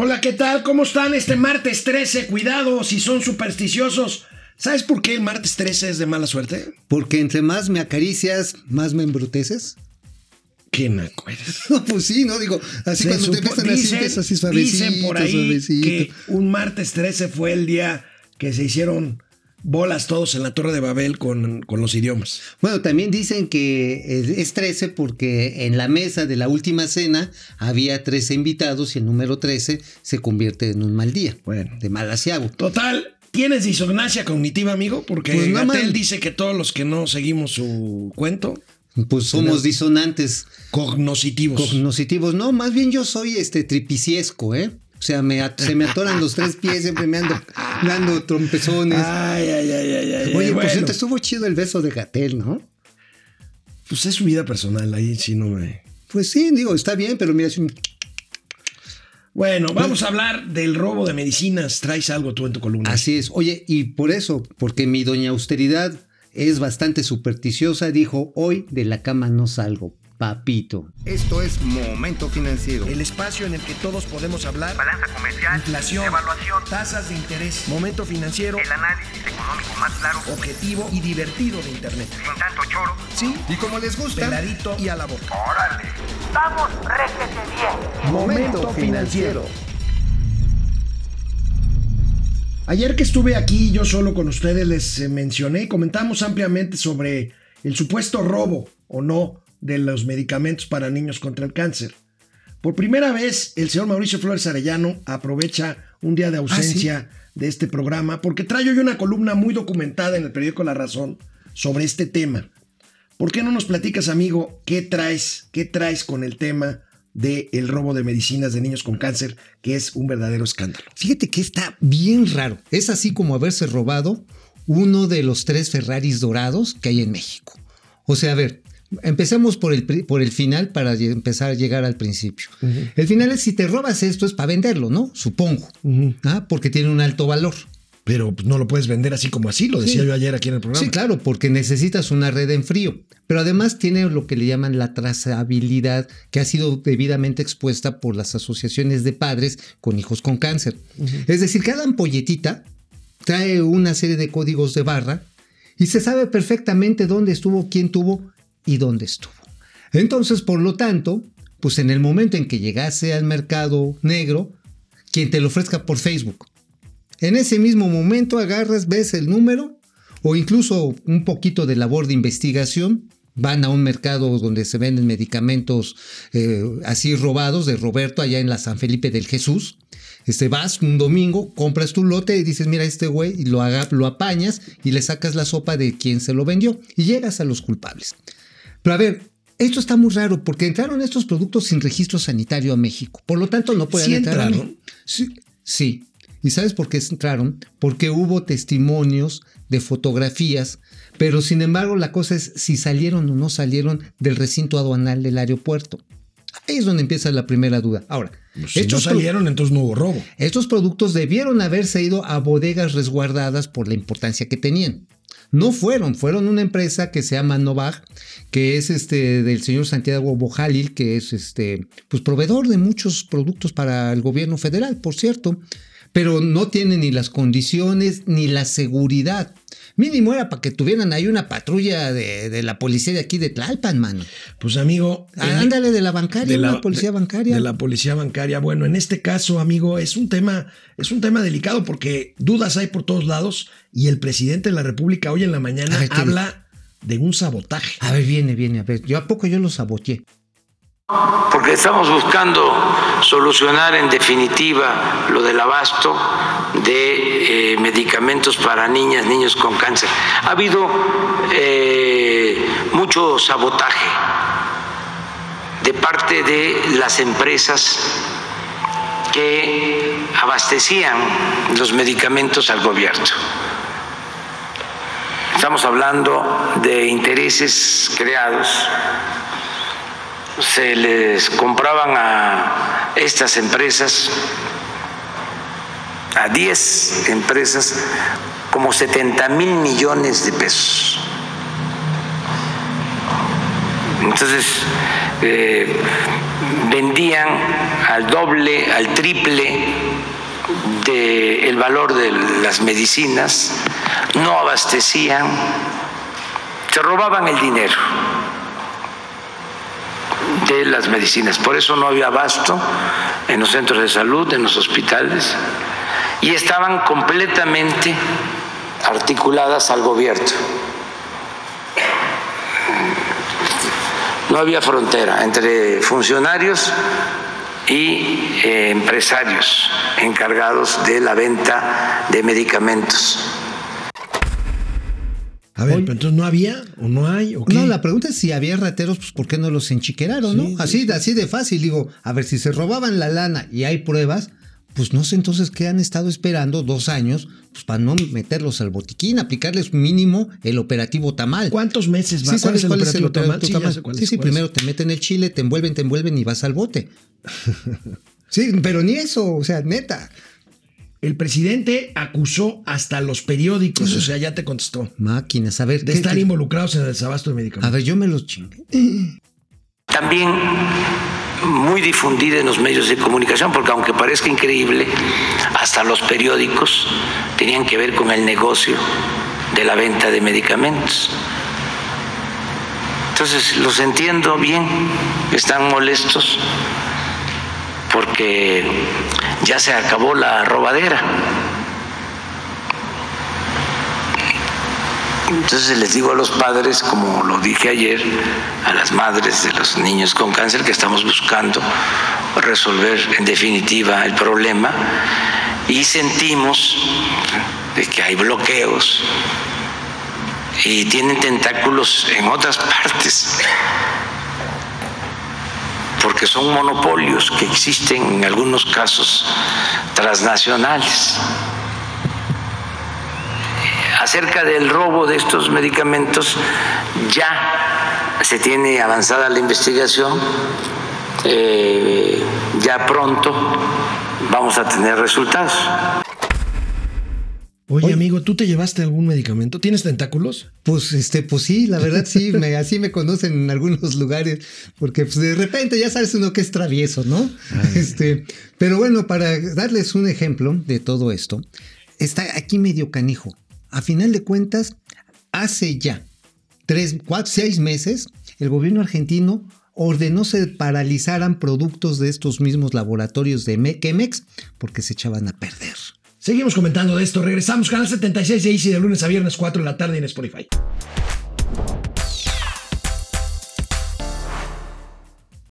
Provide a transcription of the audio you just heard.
Hola, ¿qué tal? ¿Cómo están este martes 13? Cuidado si son supersticiosos. ¿Sabes por qué el martes 13 es de mala suerte? Porque entre más me acaricias, más me embruteces. ¿Qué naco? No, pues sí, ¿no? Digo, así Se cuando te empiezan así, dicen, empiezas así suavecito, dicen por ahí suavecito. que un martes 13 fue el día que se hicieron bolas todos en la Torre de Babel con, con los idiomas. Bueno, también dicen que es 13 porque en la mesa de la última cena había 13 invitados y el número 13 se convierte en un mal día. Bueno. De mal asiago. Total, ¿tienes disonancia cognitiva, amigo? Porque Pues no, Gatel dice que todos los que no seguimos su cuento, Pues somos disonantes cognoscitivos. cognoscitivos. No, más bien yo soy este tripiciesco, ¿eh? O sea, me se me atoran los tres pies, siempre me ando dando trompezones. ay, ay, ay, ay, ay. Oye, por Ah, bueno, cierto, estuvo chido el beso de Gatel, ¿no? pues es su vida personal, ahí sí no me... Pues sí, digo, está bien, pero mira, es un- Bueno, vamos a hablar del robo de medicinas. Traes algo tú en tu columna. Así es. Oye, y por eso, porque mi doña austeridad es bastante supersticiosa, dijo, hoy de la cama no salgo, papito. Esto es Momento Financiero. El espacio en el que todos podemos hablar. balanza comercial, Inflación, evaluación, tasas de interés, momento financiero, el análisis económico más claro, objetivo y divertido de Internet. sin tanto choro. Sí, Y como les gusta, peladito y a la boca. ¡Órale! ¡Vamos, réjete bien! Momento financiero. Ayer que estuve aquí yo solo con ustedes les eh, mencioné y comentamos ampliamente sobre el supuesto robo o no de los medicamentos para niños contra el cáncer. Por primera vez, el señor Mauricio Flores Arellano aprovecha un día de ausencia de este programa porque trae hoy una columna muy documentada en el periódico La Razón sobre este tema. ¿Por qué no nos platicas, amigo, qué traes, qué traes con el tema del el robo de medicinas de niños con cáncer, que es un verdadero escándalo? Fíjate que está bien raro. Es así como haberse robado uno de los tres Ferraris dorados que hay en México. O sea, a ver, empecemos por el, por el final para empezar a llegar al principio. El final es si te robas esto es para venderlo, ¿no? Supongo. Ah, Porque tiene un alto valor. Pero pues, no lo puedes vender así como así, lo decía Sí. yo ayer aquí en el programa. Sí, claro, porque necesitas una red en frío. Pero además tiene lo que le llaman la trazabilidad, que ha sido debidamente expuesta por las asociaciones de padres con hijos con cáncer. Es decir, cada ampolletita trae una serie de códigos de barra y se sabe perfectamente dónde estuvo, quién tuvo y dónde estuvo. Entonces, por lo tanto, pues en el momento en que llegase al mercado negro, quien te lo ofrezca por Facebook, en ese mismo momento agarras, ves el número o incluso un poquito de labor de investigación. Van a un mercado donde se venden medicamentos eh, así robados de Roberto allá en la San Felipe del Jesús. Este, vas un domingo, compras tu lote y dices, mira este güey, y lo, lo apañas y le sacas la sopa de quien se lo vendió y llegas a los culpables. Pero a ver, esto está muy raro porque entraron estos productos sin registro sanitario a México. Por lo tanto, no pueden Sí entrar. entraron. Sí, sí. ¿Y sabes por qué entraron? Porque hubo testimonios de fotografías, pero sin embargo la cosa es si salieron o no salieron del recinto aduanal del aeropuerto. Ahí es donde empieza la primera duda. Ahora, Pues, si no estos pro- salieron, entonces no hubo robo. estos productos debieron haberse ido a bodegas resguardadas por la importancia que tenían. No fueron, fueron una empresa que se llama Novag, que es este del señor Santiago Bojalil, que es este pues proveedor de muchos productos para el gobierno federal, por cierto, pero no tiene ni las condiciones ni la seguridad. Mínimo era para que tuvieran ahí una patrulla de, de la policía de aquí de Tlalpan, mano. Pues amigo, Ah, Ándale de la bancaria, de la una policía bancaria. De la policía bancaria. Bueno, en este caso, amigo, es un tema, es un tema delicado porque dudas hay por todos lados y el presidente de la República hoy en la mañana A ver, ¿qué habla de un sabotaje. A ver, viene, viene, a ver. Yo a poco yo lo saboteé. Porque estamos buscando solucionar en definitiva lo del abasto de eh, medicamentos para niñas, niños con cáncer. Ha habido eh, mucho sabotaje de parte de las empresas que abastecían los medicamentos al gobierno. Estamos hablando de intereses creados se les compraban a estas empresas, a 10 empresas, como 70 mil millones de pesos. Entonces, eh, vendían al doble, al triple del valor de las medicinas, no abastecían, se robaban el dinero de las medicinas. Por eso no había abasto en los centros de salud, en los hospitales, y estaban completamente articuladas al gobierno. No había frontera entre funcionarios y eh, empresarios encargados de la venta de medicamentos. A ver, pero entonces no había o no hay o qué? No, la pregunta es si había rateros, pues ¿por qué no los enchiqueraron, Sí, no? Así, así de fácil, digo, a ver, si se robaban la lana y hay pruebas, pues no sé entonces qué han estado esperando dos años, pues para no meterlos al botiquín, aplicarles mínimo el operativo tamal. ¿Cuántos meses va? Sí, ¿sabes cuál es el operativo tamal? cuál Sí, es, sí, es. primero te meten el chile, te envuelven, te envuelven y vas al bote. Sí, pero ni eso, o sea, neta. El presidente acusó hasta los periódicos, o sea, ya te contestó, Máquinas, a ver. de ¿qué- estar qué- involucrados en el desabasto de A medicamentos. ver, yo me los chingué. También muy difundida en los medios de comunicación, porque aunque parezca increíble, hasta los periódicos tenían que ver con el negocio de la venta de medicamentos. Entonces, los entiendo bien, están molestos porque ya se acabó la robadera. Entonces les digo a los padres, como lo dije ayer, a las madres de los niños con cáncer, que estamos buscando resolver en definitiva el problema y sentimos de que hay bloqueos y tienen tentáculos en otras partes, porque son monopolios que existen en algunos casos transnacionales acerca del robo de estos medicamentos ya se tiene avanzada la investigación, eh, ya pronto vamos a tener resultados. Oye, amigo, ¿tú te llevaste algún medicamento? ¿Tienes tentáculos? Pues este, pues sí, la verdad sí, me, así me conocen en algunos lugares, porque pues de repente ya sabes uno que es travieso, ¿no? Este, pero bueno, para darles un ejemplo de todo esto, está aquí medio canijo. A final de cuentas, hace ya tres, cuatro, seis meses, el gobierno argentino ordenó se paralizaran productos de estos mismos laboratorios de Me- Chemex porque se echaban a perder. Seguimos comentando de esto. Regresamos, canal 76 de Easy de lunes a viernes, 4 de la tarde en Spotify.